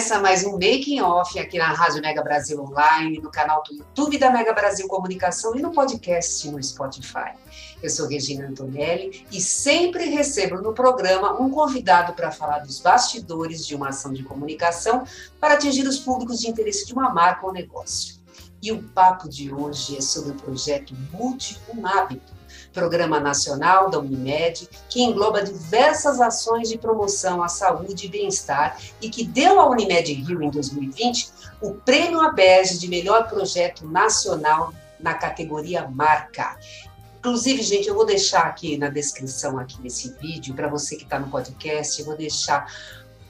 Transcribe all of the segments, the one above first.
Começa mais um Making Off aqui na Rádio Mega Brasil Online, no canal do YouTube da Mega Brasil Comunicação e no podcast no Spotify. Eu sou Regina Antonelli e sempre recebo no programa um convidado para falar dos bastidores de uma ação de comunicação para atingir os públicos de interesse de uma marca ou negócio. E o papo de hoje é sobre o projeto Mude um Hábito, Programa Nacional da Unimed, que engloba diversas ações de promoção à saúde e bem-estar e que deu à Unimed Rio, em 2020, o Prêmio ABES de melhor projeto nacional na categoria Marca. Inclusive, gente, eu vou deixar aqui na descrição aqui desse vídeo, para você que está no podcast, eu vou deixar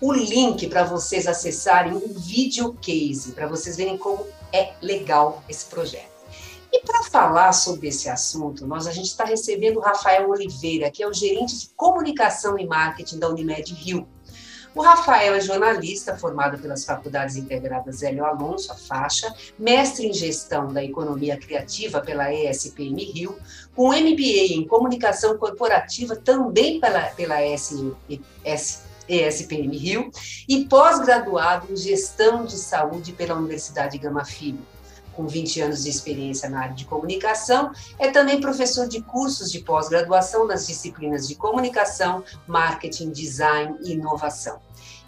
o link para vocês acessarem um vídeo case, para vocês verem como é legal esse projeto. E para falar sobre esse assunto, nós a gente está recebendo o Rafael Oliveira, que é o gerente de comunicação e marketing da Unimed Rio. O Rafael é jornalista formado pelas Faculdades Integradas Hélio Alonso, a faixa, mestre em gestão da economia criativa pela ESPM Rio, com MBA em comunicação corporativa também pela, pela ESPM Rio e pós-graduado em gestão de saúde pela Universidade Gama Filho com 20 anos de experiência na área de comunicação, é também professor de cursos de pós-graduação nas disciplinas de comunicação, marketing, design e inovação.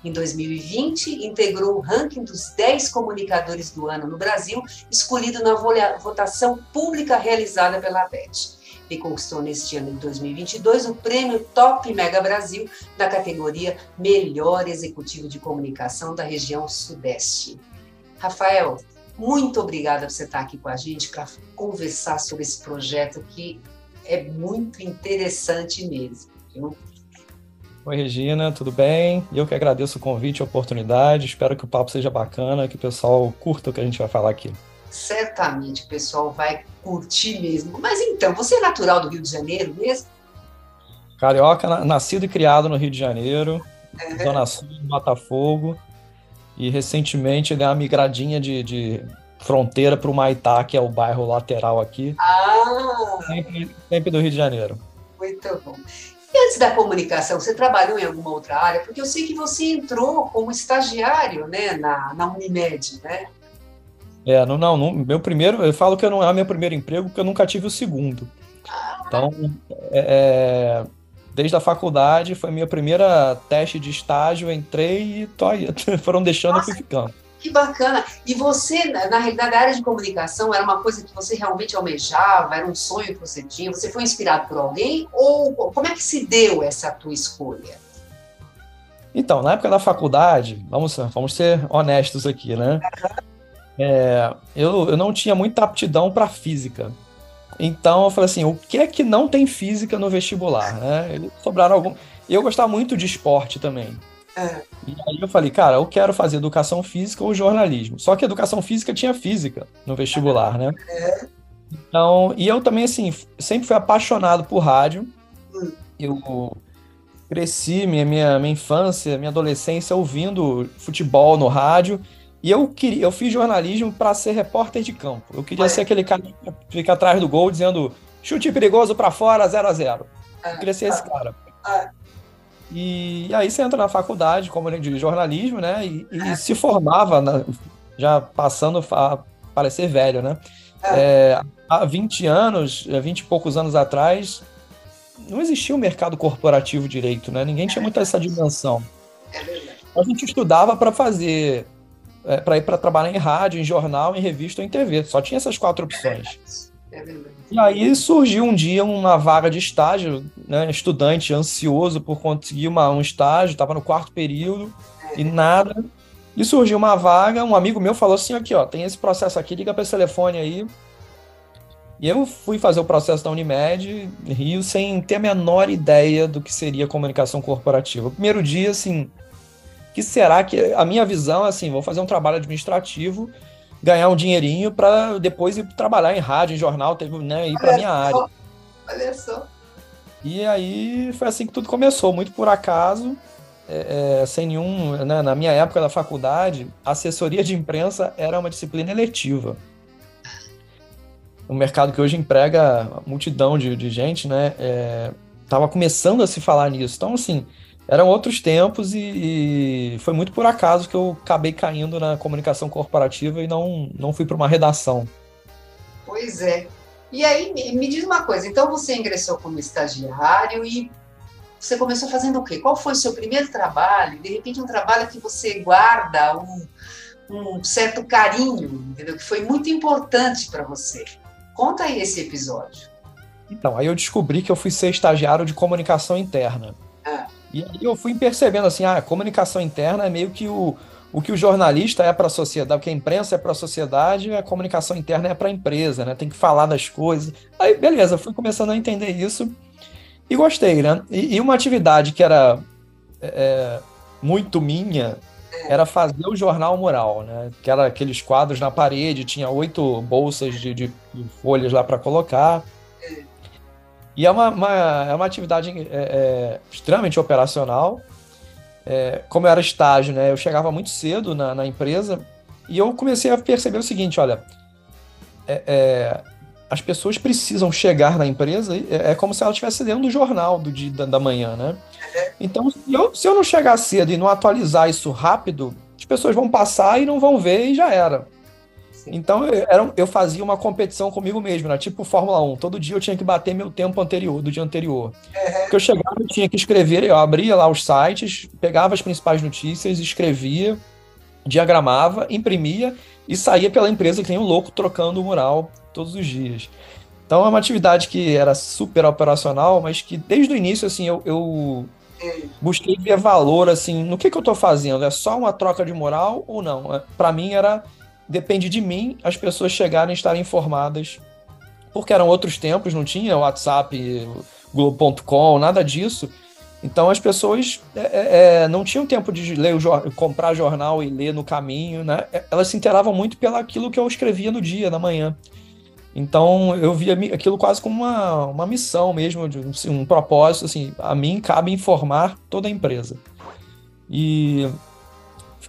Em 2020, integrou o ranking dos 10 comunicadores do ano no Brasil, escolhido na votação pública realizada pela ABET. E conquistou neste ano de 2022 o prêmio Top Mega Brasil na categoria Melhor Executivo de Comunicação da região Sudeste. Rafael, muito obrigada por você estar aqui com a gente para conversar sobre esse projeto que é muito interessante mesmo. Viu? Oi, Regina, tudo bem? Eu que agradeço o convite e a oportunidade. Espero que o papo seja bacana, que o pessoal curta o que a gente vai falar aqui. Certamente o pessoal vai curtir mesmo. Mas então, você é natural do Rio de Janeiro mesmo? Carioca, nascido e criado no Rio de Janeiro, é. Zona Sul, Botafogo. E recentemente deu uma migradinha de, de fronteira para o Maitá, que é o bairro lateral aqui. Ah! Sempre, sempre do Rio de Janeiro. Muito bom. E antes da comunicação, você trabalhou em alguma outra área? Porque eu sei que você entrou como estagiário né, na, na Unimed, né? É, não, não, não, meu primeiro, eu falo que não é meu primeiro emprego, porque eu nunca tive o segundo. Ah. Então, é, é desde a faculdade, foi minha primeira teste de estágio, entrei e tô aí. foram deixando Nossa, e fui ficando. Que bacana! E você, na realidade, a área de comunicação era uma coisa que você realmente almejava, era um sonho que você tinha? Você foi inspirado por alguém? Ou como é que se deu essa tua escolha? Então, na época da faculdade, vamos, vamos ser honestos aqui, né? É, eu, eu não tinha muita aptidão para física. Então eu falei assim, o que é que não tem física no vestibular, né? Eles sobraram algum. Eu gostava muito de esporte também. É. E aí eu falei, cara, eu quero fazer educação física ou jornalismo. Só que educação física tinha física no vestibular, né? É. Então, e eu também, assim, sempre fui apaixonado por rádio. Hum. Eu cresci minha, minha, minha infância, minha adolescência ouvindo futebol no rádio. E eu queria, eu fiz jornalismo para ser repórter de campo. Eu queria ser aquele cara que fica atrás do gol dizendo chute perigoso para fora, 0 a 0 Eu queria ser esse cara. E, e, aí você entra na faculdade como de jornalismo, né? E, e se formava, na, já passando a parecer velho, né? É, há 20 anos, 20 e poucos anos atrás, não existia o um mercado corporativo direito, né? Ninguém tinha muito essa dimensão. A gente estudava para fazer é, para ir para trabalhar em rádio, em jornal, em revista ou em TV. Só tinha essas quatro opções. É e aí surgiu um dia uma vaga de estágio, né, estudante ansioso por conseguir uma, um estágio, estava no quarto período e nada. E surgiu uma vaga, um amigo meu falou assim, aqui ó, tem esse processo aqui, liga para esse telefone aí. E eu fui fazer o processo da Unimed Rio sem ter a menor ideia do que seria comunicação corporativa. O primeiro dia, assim, que será que a minha visão, assim, vou fazer um trabalho administrativo, ganhar um dinheirinho para depois ir trabalhar em rádio, em jornal, né, ir para minha só, área. Olha só. E aí foi assim que tudo começou, muito por acaso, é, é, sem nenhum. Né, na minha época da faculdade, assessoria de imprensa era uma disciplina eletiva. Um mercado que hoje emprega multidão de, de gente, né? Estava é, começando a se falar nisso. Então, assim, eram outros tempos e, e, foi muito por acaso que eu acabei caindo na comunicação corporativa e não, não fui para uma redação. Pois é. E aí, me diz uma coisa, então você ingressou como estagiário e você começou fazendo o quê? Qual foi o seu primeiro trabalho? De repente, um trabalho que você guarda um, um certo carinho, entendeu? Que foi muito importante para você. Conta aí esse episódio. Então, aí eu descobri que eu fui ser estagiário de comunicação interna. Ah. E aí eu fui percebendo assim, ah, a comunicação interna é meio que o, o que o jornalista é para a sociedade, o que a imprensa é para a sociedade, a comunicação interna é para a empresa, né? Tem que falar das coisas. Aí, beleza, fui começando a entender isso e gostei, né? E, e uma atividade que era é, é muito minha era fazer o jornal mural, né? Que era aqueles quadros na parede, tinha oito bolsas de, de folhas lá para colocar. E é uma, uma, é uma atividade é, é, extremamente operacional. É, como eu era estágio, né, eu chegava muito cedo na, na empresa e eu comecei a perceber o seguinte: olha, é, é, as pessoas precisam chegar na empresa, é, é como se ela estivesse lendo o jornal do dia da, da manhã, né? Então, se eu, se eu não chegar cedo e não atualizar isso rápido, as pessoas vão passar e não vão ver e já era. Então eu, era, eu fazia uma competição comigo mesmo, né? tipo Fórmula 1. Todo dia eu tinha que bater meu tempo anterior, do dia anterior. Uhum. Porque eu chegava, eu tinha que escrever, eu abria lá os sites, pegava as principais notícias, escrevia, diagramava, imprimia e saía pela empresa que tem um louco trocando o mural todos os dias. Então é uma atividade que era super operacional, mas que desde o início assim eu, eu busquei ver valor assim no que, que eu estou fazendo. É só uma troca de moral ou não? É, Para mim era depende de mim as pessoas chegarem e estarem informadas. Porque eram outros tempos, não tinha WhatsApp, Globo.com, nada disso. Então as pessoas é, é, é não tinham tempo de ler o comprar jornal e ler no caminho, né? É, elas se interavam muito pelo aquilo que eu escrevia no dia, na manhã. Então eu via aquilo quase como uma, uma missão mesmo, assim, um propósito, assim, a mim cabe informar toda a empresa. E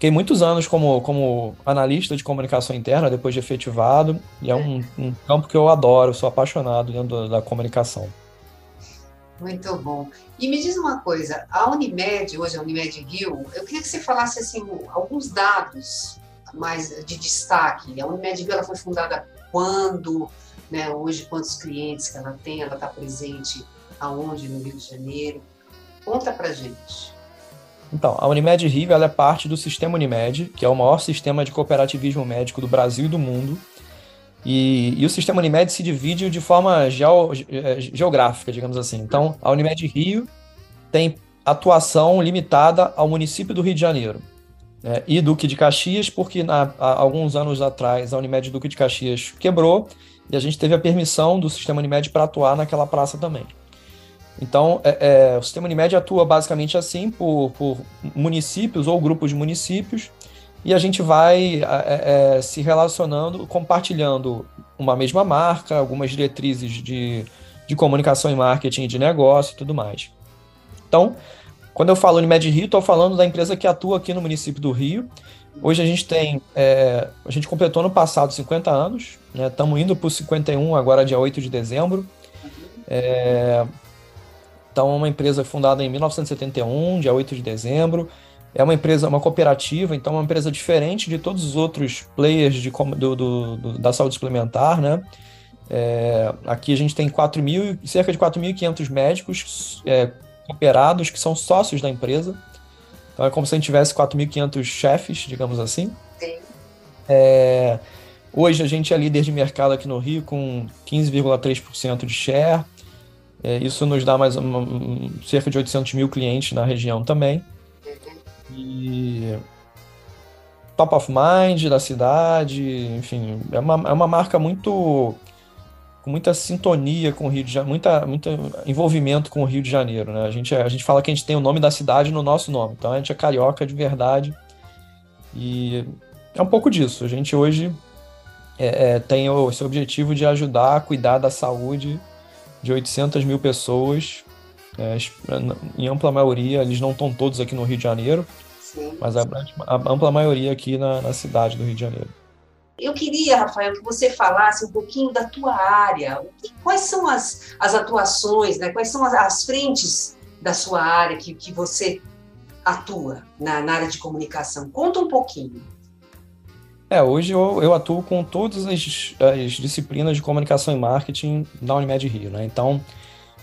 Fiquei muitos anos como, como analista de comunicação interna, depois de efetivado, e é um, um campo que eu adoro, sou apaixonado dentro da, da comunicação. Muito bom. E me diz uma coisa, a Unimed, hoje a Unimed Rio, eu queria que você falasse assim, alguns dados mais de destaque. A Unimed Rio ela foi fundada quando, né, hoje quantos clientes que ela tem, ela está presente aonde no Rio de Janeiro. Conta pra gente. Então, a Unimed Rio é parte do Sistema Unimed, que é o maior sistema de cooperativismo médico do Brasil e do mundo. E, e o Sistema Unimed se divide de forma geo, geográfica, digamos assim. Então, a Unimed Rio tem atuação limitada ao município do Rio de Janeiro. Né, e Duque de Caxias, porque na, há alguns anos atrás a Unimed Duque de Caxias quebrou e a gente teve a permissão do Sistema Unimed para atuar naquela praça também. Então, é, é, o sistema Unimed atua basicamente assim por, por, municípios ou grupos de municípios e a gente vai é, é, se relacionando, compartilhando uma mesma marca, algumas diretrizes de, de comunicação e marketing de negócio e tudo mais. Então, quando eu falo Unimed Rio, estou falando da empresa que atua aqui no município do Rio. Hoje a gente tem, é, a gente completou no passado 50 anos, estamos né, indo para os 51 agora dia 8 de dezembro. É, então, é uma empresa fundada em 1971, dia 8 de dezembro. É uma empresa, uma cooperativa, então é uma empresa diferente de todos os outros players de, do, do, do da saúde suplementar, né? É, aqui a gente tem 4 mil, cerca de 4.500 médicos é, cooperados que são sócios da empresa. Então é como se a gente tivesse 4.500 chefes, digamos assim. Sim. É, hoje a gente é líder de mercado aqui no Rio com 15,3% de share. É, isso nos dá mais uma, um, cerca de 800 mil clientes na região também. E top of mind da cidade, enfim, é uma, é uma marca muito com muita sintonia com o Rio de Janeiro, muita, muito envolvimento com o Rio de Janeiro, né? A gente, a gente fala que a gente tem o nome da cidade no nosso nome, então a gente é carioca de verdade e é um pouco disso. A gente hoje é, é, tem esse objetivo de ajudar a cuidar da saúde de 800 mil pessoas, é, em ampla maioria, eles não estão todos aqui no Rio de Janeiro, Sim. mas a, a, ampla maioria aqui na, na cidade do Rio de Janeiro. Eu queria, Rafael, que você falasse um pouquinho da tua área. Quais são as, as atuações, né? quais são as, as frentes da sua área que, que você atua na, na área de comunicação? Conta um pouquinho. É, hoje eu, eu atuo com todas as, as, disciplinas de comunicação e marketing da Unimed Rio, né? Então,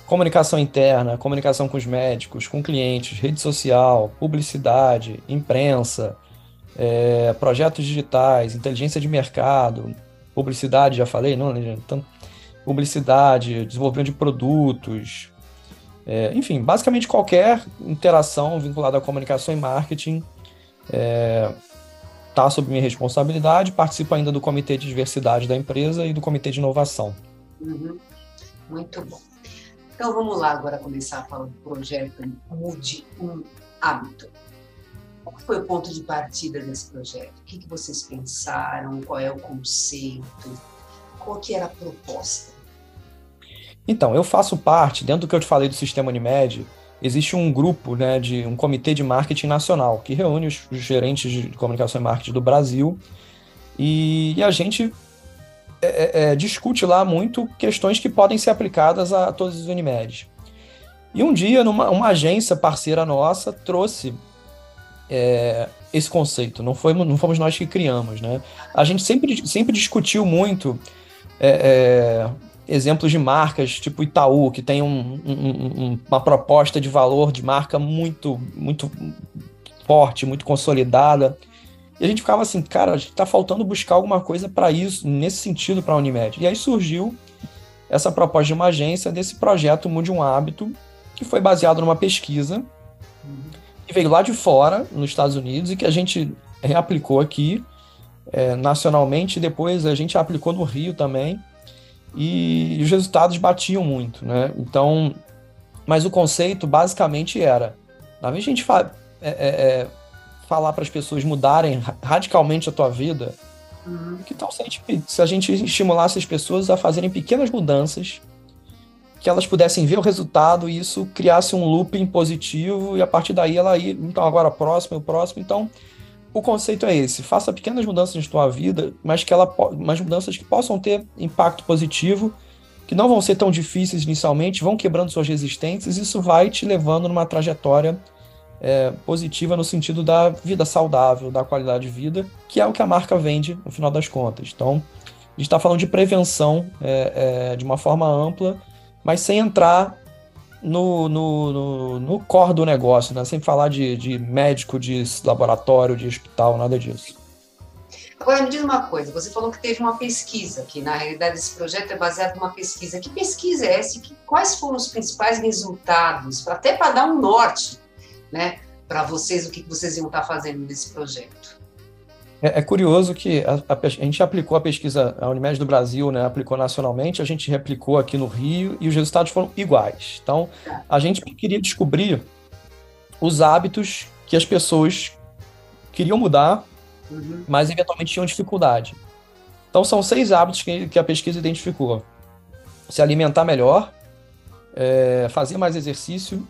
comunicação interna, comunicação com os médicos, com clientes, rede social, publicidade, imprensa, é, projetos digitais, inteligência de mercado, publicidade, já falei, não, então, publicidade, desenvolvimento de produtos, é, enfim, basicamente qualquer interação vinculada à comunicação e marketing é, tá sob minha responsabilidade. Participo ainda do comitê de diversidade da empresa e do comitê de inovação. Uhum. Muito bom. Então vamos lá agora começar a falar do projeto Mude um Hábito. Qual foi o ponto de partida desse projeto? O que, que vocês pensaram? Qual é o conceito? Qual que era a proposta? Então, eu faço parte, dentro do que eu te falei do sistema Unimed, existe um grupo, né, de um comitê de marketing nacional que reúne os, gerentes de comunicação e marketing do Brasil e, e a gente é, é, é, discute lá muito questões que podem ser aplicadas a todos os Unimed. E um dia, numa, uma agência parceira nossa trouxe é, esse conceito. Não, foi, não fomos nós que criamos, né? A gente sempre, sempre discutiu muito é, é, exemplos de marcas, tipo Itaú, que tem um, um, uma proposta de valor de marca muito, muito forte, muito consolidada. E a gente ficava assim, cara, a gente tá faltando buscar alguma coisa para isso, nesse sentido, para a Unimed. E aí surgiu essa proposta de uma agência desse projeto Mude um Hábito, que foi baseado numa pesquisa que veio lá de fora, nos Estados Unidos, e que a gente reaplicou aqui é, nacionalmente, depois a gente aplicou no Rio também, e os resultados batiam muito, né? Então, mas o conceito basicamente era, na vez de a gente fa é, é, é falar para as pessoas mudarem radicalmente a tua vida, uhum. que tal se a, gente, se a gente estimulasse as pessoas a fazerem pequenas mudanças que elas pudessem ver o resultado e isso criasse um looping positivo e a partir daí ela ir, então agora próximo, o próximo. Então, o conceito é esse: faça pequenas mudanças na sua vida, mas que ela, mas mudanças que possam ter impacto positivo, que não vão ser tão difíceis inicialmente, vão quebrando suas resistências, isso vai te levando numa trajetória é, positiva no sentido da vida saudável, da qualidade de vida, que é o que a marca vende no final das contas. Então, a gente está falando de prevenção é, é, de uma forma ampla mas sem entrar no, no, no, no core do negócio, né? sem falar de, de médico, de laboratório, de hospital, nada disso. Agora, me diz uma coisa, você falou que teve uma pesquisa, que na realidade esse projeto é baseado numa pesquisa. Que pesquisa é essa? Que, quais foram os principais resultados, até para dar um norte né, para vocês, o que vocês iam estar fazendo nesse projeto? É, é curioso que a, a, a, gente aplicou a pesquisa, a Unimed do Brasil né, aplicou nacionalmente, a gente replicou aqui no Rio e os resultados foram iguais. Então, a gente queria descobrir os hábitos que as pessoas queriam mudar, uhum. mas eventualmente tinham dificuldade. Então, são seis hábitos que, que a pesquisa identificou: se alimentar melhor, é, fazer mais exercício,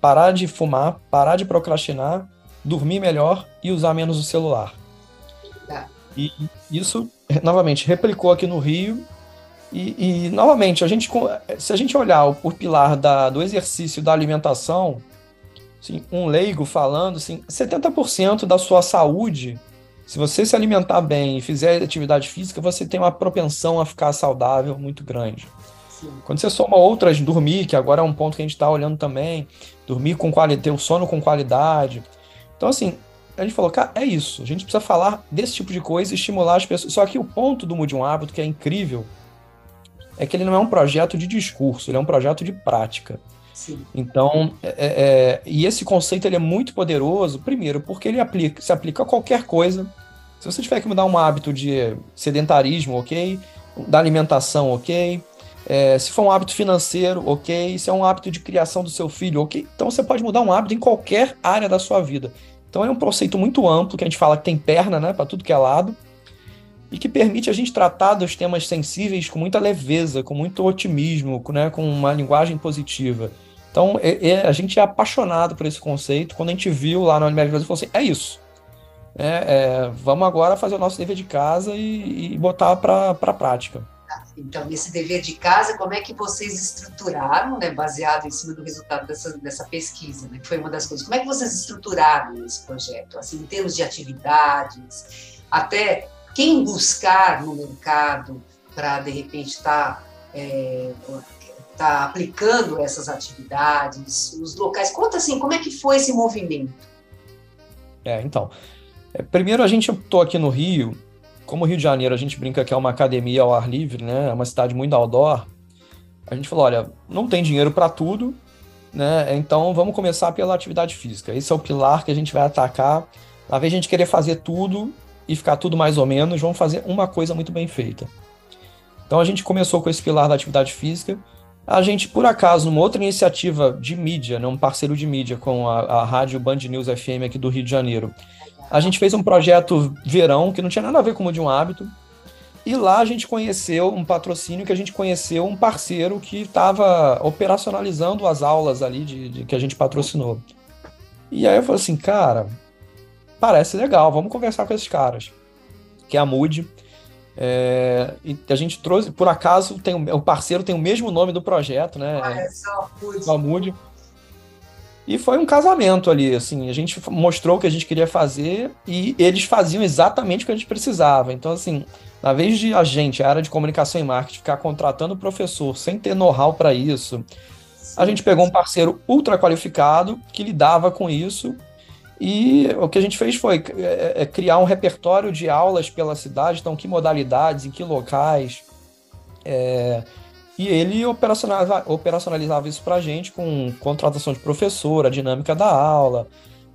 parar de fumar, parar de procrastinar, dormir melhor e usar menos o celular. E isso, novamente, replicou aqui no Rio. E, e, novamente, a gente, se a gente olhar o, pilar da, do exercício da alimentação, assim, um leigo falando, assim, 70% da sua saúde, se você se alimentar bem e fizer atividade física, você tem uma propensão a ficar saudável muito grande. Sim. Quando você soma outras, dormir, que agora é um ponto que a gente está olhando também, dormir com qualidade, ter o sono com qualidade. Então, assim, a gente falou, cara, é isso. A gente precisa falar desse tipo de coisa e estimular as pessoas. Só que o ponto do Mude um Hábito, que é incrível, é que ele não é um projeto de discurso, ele é um projeto de prática. Sim. Então, é, é, é, e esse conceito ele é muito poderoso, primeiro, porque ele aplica, se aplica a qualquer coisa Se você tiver que mudar um hábito de sedentarismo, ok? Da alimentação, ok? É, se for um hábito financeiro, ok. Se é um hábito de criação do seu filho, ok. Então você pode mudar um hábito em qualquer área da sua vida. Então é um conceito muito amplo que a gente fala que tem perna, né, para tudo que é lado e que permite a gente tratar dos temas sensíveis com muita leveza, com muito otimismo, né, com uma linguagem positiva. Então, é, é, a gente é apaixonado por esse conceito. Quando a gente viu lá no Unimed Brasil, falou assim: é isso. É, é, vamos agora fazer o nosso dever de casa e, e botar para a prática. Então, nesse dever de casa, como é que vocês estruturaram, né, baseado em cima do resultado dessa, dessa pesquisa, né, que foi uma das coisas, como é que vocês estruturaram esse projeto, assim, em termos de atividades, até quem buscar no mercado para, de repente, estar tá, é, tá aplicando essas atividades, os locais, conta assim, como é que foi esse movimento? É, então, é, primeiro a gente, estou aqui no Rio, como o Rio de Janeiro a gente brinca que é uma academia ao ar livre, né? É uma cidade muito outdoor. A gente falou, olha, não tem dinheiro para tudo, né? Então vamos começar pela atividade física. Esse é o pilar que a gente vai atacar. Invés de a gente querer fazer tudo e ficar tudo mais ou menos, vamos fazer uma coisa muito bem feita. Então a gente começou com esse pilar da atividade física. A gente, por acaso, numa outra iniciativa de mídia, né, um parceiro de mídia com a, a rádio Band News FM aqui do Rio de Janeiro, a gente fez um projeto verão que não tinha nada a ver com o de um hábito. E lá a gente conheceu um patrocínio que a gente conheceu um parceiro que estava operacionalizando as aulas ali de, de, que a gente patrocinou. E aí eu falei assim, cara, parece legal, vamos conversar com esses caras. Que é a Mood. É, e a gente trouxe, por acaso, tem, o parceiro tem o mesmo nome do projeto, né? Ah, é só, Mood. E foi um casamento ali, assim, a gente mostrou o que a gente queria fazer e eles faziam exatamente o que a gente precisava. Então, assim, na vez de a gente, a área de comunicação e marketing, ficar contratando professor sem ter know-how para isso, a gente pegou um parceiro ultra qualificado que lidava com isso. E o que a gente fez foi é, é, criar um repertório de aulas pela cidade, então que modalidades, em que locais, é, e ele operacionalizava, operacionalizava isso para a gente com contratação de professor, a dinâmica da aula.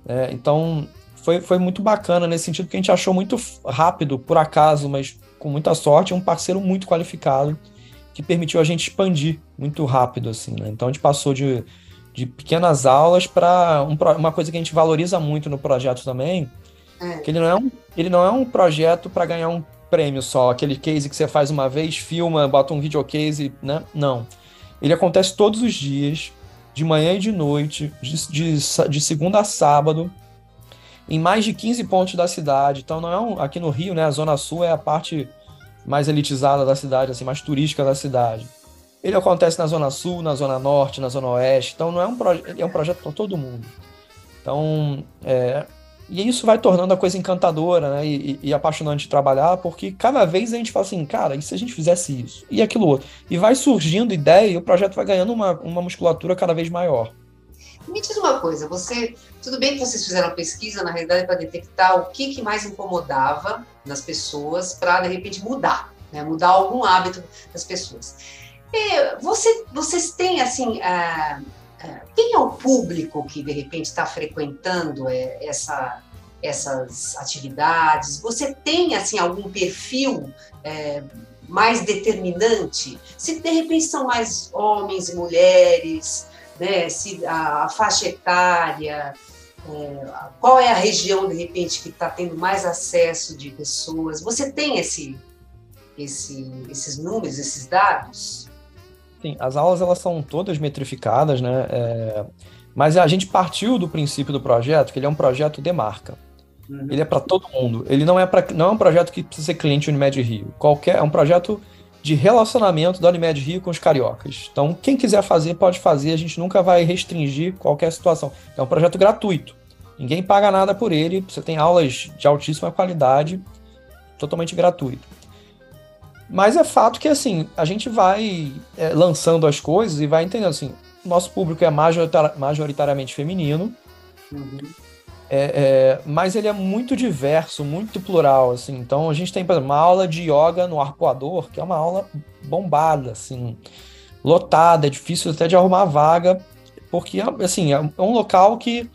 Né? Então, foi, foi muito bacana nesse sentido, que a gente achou muito rápido, por acaso, mas com muita sorte, um parceiro muito qualificado que permitiu a gente expandir muito rápido. assim. Né? Então, a gente passou de, de pequenas aulas para um, uma coisa que a gente valoriza muito no projeto também, é. que ele não é um, ele não é um projeto para ganhar um prêmio só, aquele case que você faz uma vez, filma, bota um videocase, né? Não. Ele acontece todos os dias, de manhã e de noite, de, de, de segunda a sábado, em mais de 15 pontos da cidade. Então não é um, aqui no Rio, né? A Zona Sul é a parte mais elitizada da cidade, assim, mais turística da cidade. Ele acontece na Zona Sul, na Zona Norte, na Zona Oeste. Então não é um projeto, é um projeto para todo mundo. Então, é, e isso vai tornando a coisa encantadora né, e, e, apaixonante de trabalhar, porque cada vez a gente fala assim, cara, e se a gente fizesse isso? E aquilo outro? E vai surgindo ideia e o projeto vai ganhando uma, uma musculatura cada vez maior. Me diz uma coisa, você. Tudo bem que vocês fizeram pesquisa, na realidade, para detectar o que, que mais incomodava nas pessoas para, de repente, mudar, né, mudar algum hábito das pessoas. E você, vocês têm, assim. Uh, quem é o público que de repente está frequentando é, essa, essas atividades? Você tem assim algum perfil é, mais determinante? Se de repente são mais homens e mulheres, né? Se a, a faixa etária, é, qual é a região de repente que está tendo mais acesso de pessoas? Você tem esse, esse, esses números, esses dados? Sim, as aulas elas são todas metrificadas, né? É... Mas a gente partiu do princípio do projeto que ele é um projeto de marca. Uhum. Ele é para todo mundo. Ele não é para não é um projeto que precisa ser cliente Unimed Rio. Qualquer é um projeto de relacionamento da Unimed Rio com os cariocas. Então, quem quiser fazer pode fazer. A gente nunca vai restringir qualquer situação. É um projeto gratuito. Ninguém paga nada por ele. Você tem aulas de altíssima qualidade, totalmente gratuito. Mas é fato que, assim, a gente vai é, lançando as coisas e vai entendendo, assim, nosso público é majoritariamente feminino, uhum. é, é, mas ele é muito diverso, muito plural, assim. Então, a gente tem, por exemplo, uma aula de yoga no arpoador, que é uma aula bombada, assim, lotada, é difícil até de arrumar vaga, porque, assim, é um local que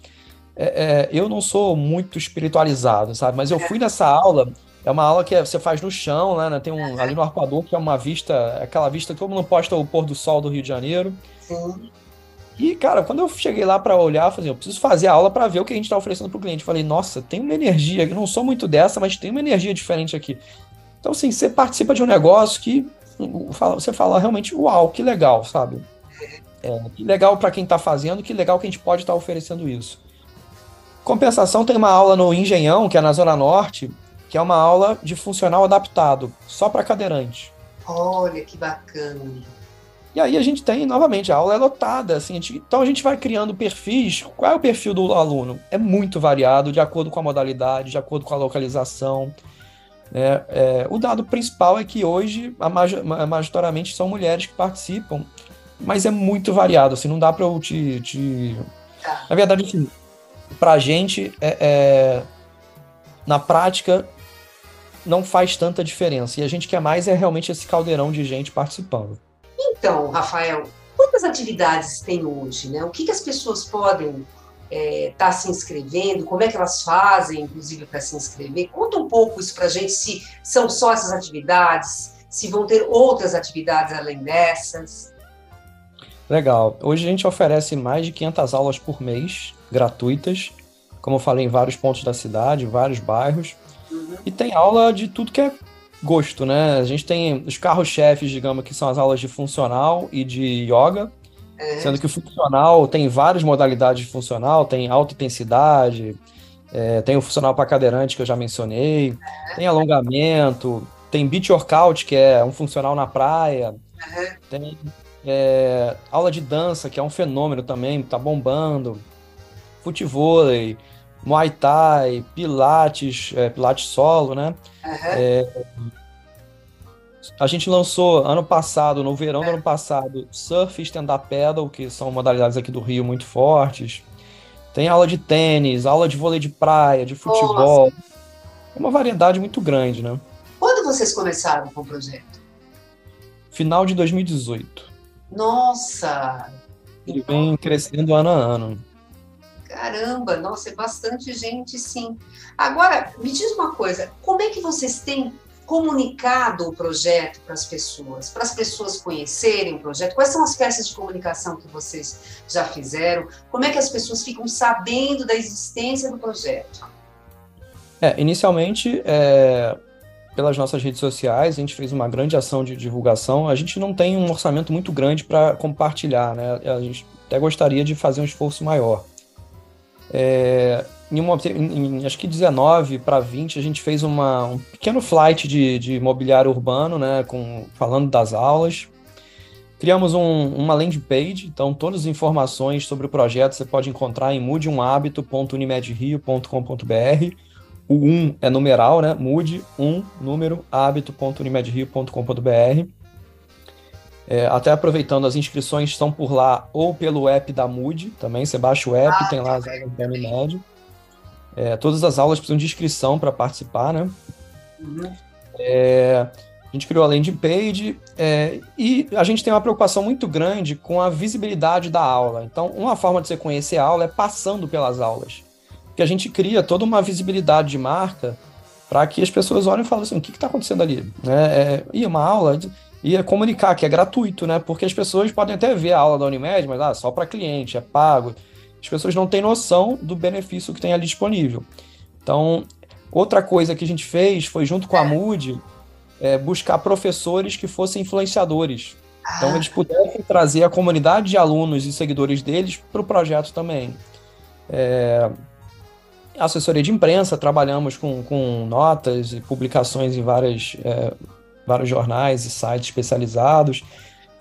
é, é, eu não sou muito espiritualizado, sabe? Mas eu fui nessa aula É uma aula que você faz no chão, né? Tem um ali no arpoador que é uma vista, aquela vista que todo mundo posta o pôr do sol do Rio de Janeiro. Sim. E, cara, quando eu cheguei lá para olhar, eu falei, eu preciso fazer a aula para ver o que a gente está oferecendo para o cliente. Eu falei, nossa, tem uma energia, eu não sou muito dessa, mas tem uma energia diferente aqui. Então, assim, você participa de um negócio que você fala realmente, uau, que legal, sabe? É, que legal para quem está fazendo, que legal que a gente pode estar tá oferecendo isso. Compensação, tem uma aula no Engenhão, que é na Zona Norte, que é uma aula de funcional adaptado, só para cadeirante. Olha que bacana. E aí a gente tem, novamente, a aula é lotada, assim, a gente, então a gente vai criando perfis. Qual é o perfil do aluno? É muito variado, de acordo com a modalidade, de acordo com a localização. É, é, o dado principal é que hoje, a majoritariamente, são mulheres que participam, mas é muito variado, assim, não dá para eu te, te... Tá. Na verdade, assim, para a gente, é, é, na prática, não faz tanta diferença. E a gente quer mais é realmente esse caldeirão de gente participando. Então, Rafael, quantas atividades tem hoje? Né? O que, que as pessoas podem estar é, tá se inscrevendo? Como é que elas fazem, inclusive, para se inscrever? Conta um pouco isso para a gente, se são só essas atividades, se vão ter outras atividades além dessas. Legal. Hoje a gente oferece mais de 500 aulas por mês, gratuitas, como eu falei, em vários pontos da cidade, vários bairros. E tem aula de tudo que é gosto, né? A gente tem os carros-chefes, digamos, que são as aulas de funcional e de yoga, é. sendo que o funcional tem várias modalidades de funcional, tem alta intensidade, é, tem o funcional para cadeirante que eu já mencionei, é. tem alongamento, tem beach workout, que é um funcional na praia, tem é, aula de dança, que é um fenômeno também, tá bombando, futevôlei, Muay Thai, Pilates, é, Pilates solo, né? Uhum. É, a gente lançou ano passado, no verão do ano passado, surf e stand-up paddle, que são modalidades aqui do Rio muito fortes. Tem aula de tênis, aula de vôlei de praia, de futebol. Nossa. É uma variedade muito grande, né? Quando vocês começaram com o projeto? Final de 2018. Nossa! Ele vem crescendo ano a ano. Caramba, nossa, é bastante gente, sim. Agora, me diz uma coisa, como é que vocês têm comunicado o projeto para as pessoas, para as pessoas conhecerem o projeto? Quais são as peças de comunicação que vocês já fizeram? Como é que as pessoas ficam sabendo da existência do projeto? É, inicialmente, é, pelas nossas redes sociais, a gente fez uma grande ação de divulgação. A gente não tem um orçamento muito grande para compartilhar, né? A gente até gostaria de fazer um esforço maior. É, em, uma, em, acho que 19 para 20, a gente fez uma, um pequeno flight de, de imobiliário urbano, né, com, falando das aulas. Criamos um, uma landing page, então todas as informações sobre o projeto você pode encontrar em mudeumhabito.unimedrio.com.br. O 1 é numeral, né? Mude 1, número, hábito.unimedrio.com.br. É, até aproveitando, as inscrições estão por lá ou pelo app da Mood também. Você baixa o app, ah, tem lá as aulas da Unimed. É, todas as aulas precisam de inscrição para participar, né? Uhum. É, a gente criou a landing page é, e a gente tem uma preocupação muito grande com a visibilidade da aula. Então, uma forma de você conhecer a aula é passando pelas aulas. Porque a gente cria toda uma visibilidade de marca para que as pessoas olhem e falem assim, o que está acontecendo ali? É, é, uma aula e é comunicar que é gratuito, né? Porque as pessoas podem até ver a aula da Unimed, mas ah, só para cliente, é pago. As pessoas não têm noção do benefício que tem ali disponível. Então, outra coisa que a gente fez foi, junto com a Mood, é, buscar professores que fossem influenciadores. Então, eles pudessem trazer a comunidade de alunos e seguidores deles para o projeto também. É, assessoria de imprensa, trabalhamos com, com notas e publicações em várias é, vários jornais e sites especializados.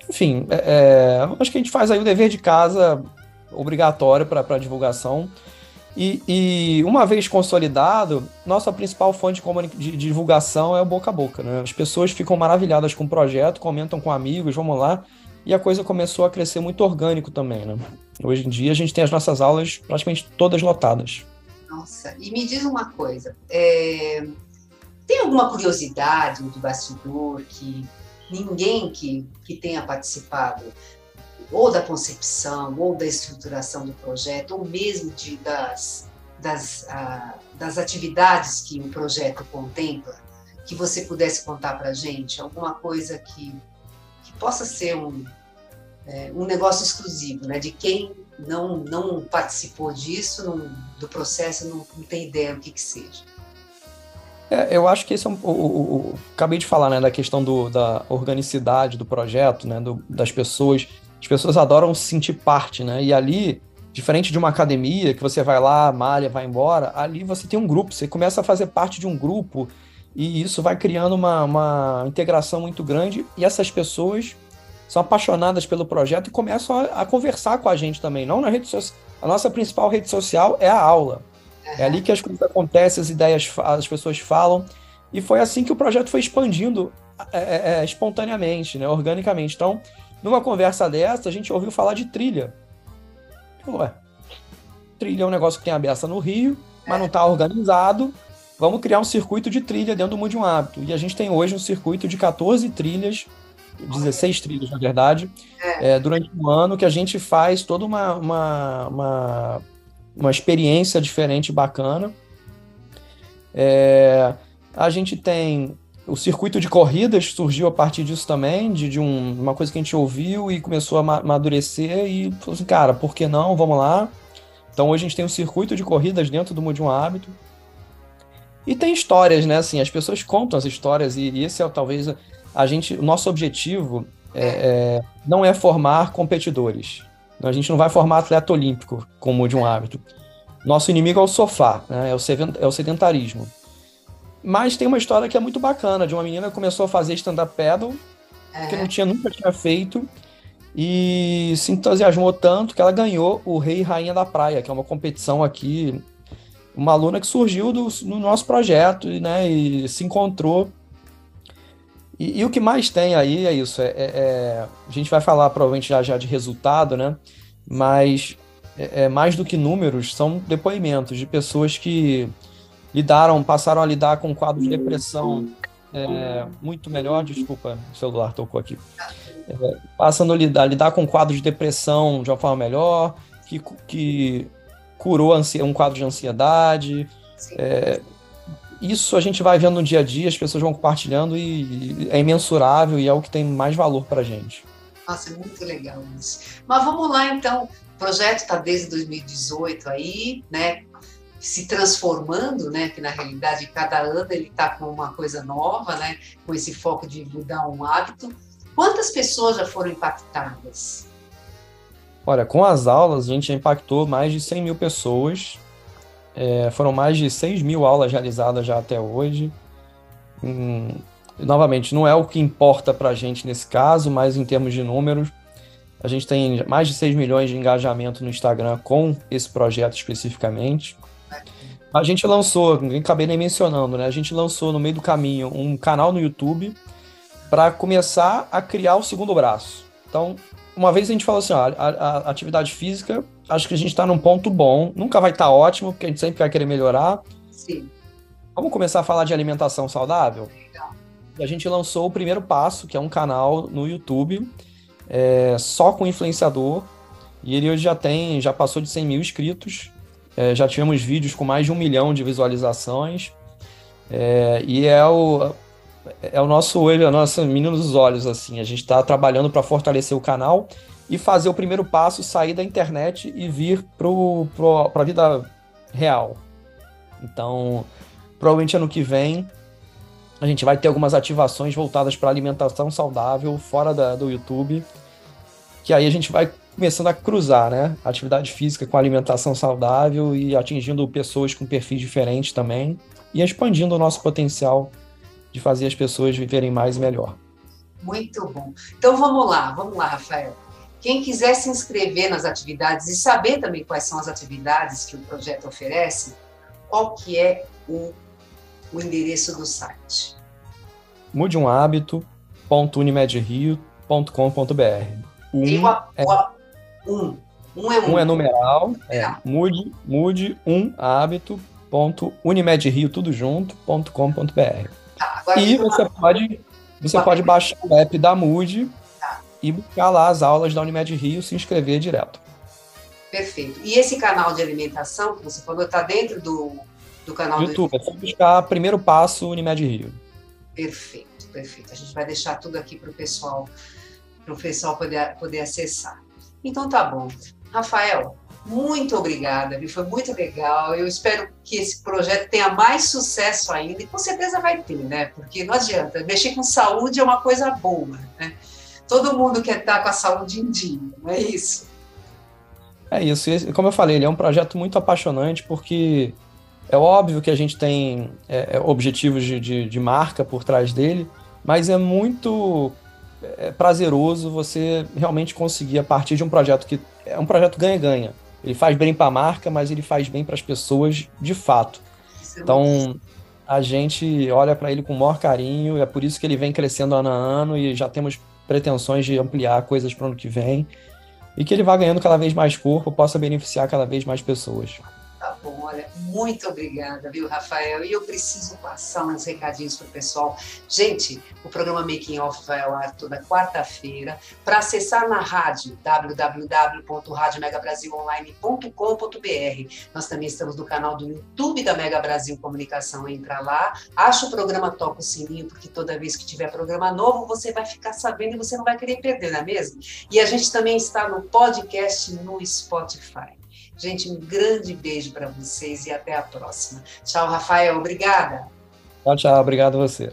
Enfim, é, é, acho que a gente faz aí o dever de casa obrigatório para divulgação. E, e, uma vez consolidado, nossa principal fonte de, de, divulgação é o boca a boca. Né? As pessoas ficam maravilhadas com o projeto, comentam com amigos, vamos lá. E a coisa começou a crescer muito orgânico também. Né? Hoje em dia a gente tem as nossas aulas praticamente todas lotadas. Nossa, e me diz uma coisa: é, tem alguma curiosidade do bastidor que ninguém que, que tenha participado ou da concepção, ou da estruturação do projeto, ou mesmo de, das, das, ah, das atividades que o projeto contempla, que você pudesse contar para a gente? Alguma coisa que, que possa ser um, é, um negócio exclusivo, né? De quem não, não participou disso, não, do processo, não, não, tem ideia do que, que seja. É, eu acho que esse é um, o, o, o, acabei de falar, né, da questão do, da organicidade do projeto, né, do, das pessoas. As pessoas adoram se sentir parte, né? E ali, diferente de uma academia que você vai lá, malha, vai embora, ali você tem um grupo, você começa a fazer parte de um grupo e isso vai criando uma, uma integração muito grande e essas pessoas são apaixonadas pelo projeto e começam a, a conversar com a gente também. Não na rede social. A nossa principal rede social é a aula. É ali que as coisas acontecem, as ideias, as pessoas falam. E foi assim que o projeto foi expandindo é, é, é, espontaneamente, né, organicamente. Então, numa conversa dessa, a gente ouviu falar de trilha. Ué, trilha é um negócio que tem a beça no Rio, mas não está organizado. Vamos criar um circuito de trilha dentro do Mude um Hábito. E a gente tem hoje um circuito de 14 trilhas 16 trilhos, na verdade, é. É, durante um ano que a gente faz toda uma, uma, uma, uma experiência diferente, bacana. É, a gente tem o circuito de corridas, surgiu a partir disso também, de, de um, uma coisa que a gente ouviu e começou a amadurecer e falou assim, cara, por que não? Vamos lá. Então hoje a gente tem um circuito de corridas dentro do Mude um Hábito. E tem histórias, né? Assim, as pessoas contam as histórias e, e esse é talvez a gente, o nosso objetivo é, é, não é formar competidores. A gente não vai formar atleta olímpico como de um hábito. Nosso inimigo é o sofá, né? é, o é o sedentarismo. Mas tem uma história que é muito bacana, de uma menina que começou a fazer stand-up paddle, que não tinha, nunca tinha feito, e se entusiasmou tanto que ela ganhou o Rei e Rainha da Praia, que é uma competição aqui, uma aluna que surgiu do, no nosso projeto, né, e se encontrou e, e, o que mais tem aí é isso. É, é, é, a gente vai falar provavelmente já, já de resultado, né? Mas é, é, mais do que números, são depoimentos de pessoas que lidaram, passaram a lidar com um quadro de depressão é, muito melhor. Desculpa, o celular tocou aqui. É, passando a lidar, lidar com um quadro de depressão de uma forma melhor, que, que curou um quadro de ansiedade. É, isso a gente vai vendo no dia a dia, as pessoas vão compartilhando e é imensurável e é o que tem mais valor para a gente. Nossa, é muito legal isso. Mas vamos lá então. O projeto está desde 2018 aí, né? Se transformando, né? Que na realidade cada ano ele está com uma coisa nova, né? Com esse foco de mudar um hábito. Quantas pessoas já foram impactadas? Olha, com as aulas a gente já impactou mais de 100 mil pessoas é, foram mais de 6 mil aulas realizadas já até hoje. Hum, novamente, não é o que importa para a gente nesse caso, mas em termos de números, a gente tem mais de 6 milhões de engajamento no Instagram com esse projeto especificamente. A gente lançou, nem acabei nem mencionando, né? A gente lançou no meio do caminho um canal no YouTube para começar a criar o segundo braço. Então, uma vez a gente falou assim, ó, a, a, atividade física acho que a gente está num ponto bom. Nunca vai estar tá ótimo, porque a gente sempre vai querer melhorar. Sim. Vamos começar a falar de alimentação saudável? Legal. A gente lançou o primeiro passo, que é um canal no YouTube, é, só com influenciador. E ele hoje já tem, já passou de 100 mil inscritos. É, já tivemos vídeos com mais de um milhão de visualizações. É, e é o, é o nosso olho, a nossa menina dos olhos, assim. A gente está trabalhando para fortalecer o canal e fazer o primeiro passo, sair da internet e vir para a vida real. Então, provavelmente ano que vem a gente vai ter algumas ativações voltadas para alimentação saudável fora da, do YouTube, que aí a gente vai começando a cruzar, né? Atividade física com alimentação saudável e atingindo pessoas com perfis diferentes também e expandindo o nosso potencial de fazer as pessoas viverem mais e melhor. Muito bom. Então vamos lá, vamos lá, Rafael. Quem quiser se inscrever nas atividades e saber também quais são as atividades que o projeto oferece, qual que é o, o endereço do site? Mude um hábito.unimedrio.com.br. Um, é, um. Um é, um. um é numeral. É, mude, mude um hábito.unimedrio, tudo junto.com.br. Tá, e você pode, você pode baixar o app da Mude e buscar lá as aulas da Unimed Rio, se inscrever direto. Perfeito. E esse canal de alimentação que você falou está dentro do, do canal YouTube, do YouTube? É só buscar primeiro passo Unimed Rio. Perfeito, perfeito. A gente vai deixar tudo aqui para o pessoal, para o pessoal poder, poder acessar. Então tá bom. Rafael, muito obrigada, foi muito legal. Eu espero que esse projeto tenha mais sucesso ainda, e com certeza vai ter, né? Porque não adianta, mexer com saúde é uma coisa boa, né? Todo mundo quer estar com a saúde em dia, não é isso? É isso, como eu falei, ele é um projeto muito apaixonante porque é óbvio que a gente tem é, é, objetivos de, de, de, marca por trás dele, mas é muito é, prazeroso você realmente conseguir, a partir de um projeto que é um projeto ganha-ganha. Ele faz bem para a marca, mas ele faz bem para as pessoas de fato. É então, a gente olha para ele com o maior carinho, é por isso que ele vem crescendo ano a ano e já temos pretensões de ampliar coisas para o ano que vem e que ele vá ganhando cada vez mais corpo, possa beneficiar cada vez mais pessoas. Bom, olha, muito obrigada, viu, Rafael? E eu preciso passar uns recadinhos para o pessoal. Gente, o programa Making Off vai ao ar toda quarta-feira. Para acessar na rádio, www.radiomegabrasilonline.com.br. Nós também estamos no canal do YouTube da Mega Brasil Comunicação. Entra lá, acha o programa, toca o sininho, porque toda vez que tiver programa novo, você vai ficar sabendo e você não vai querer perder, não é mesmo? E a gente também está no podcast no Spotify. Gente, um grande beijo para vocês e até a próxima. Tchau, Rafael. Obrigada. Tchau, tchau. Obrigado a você.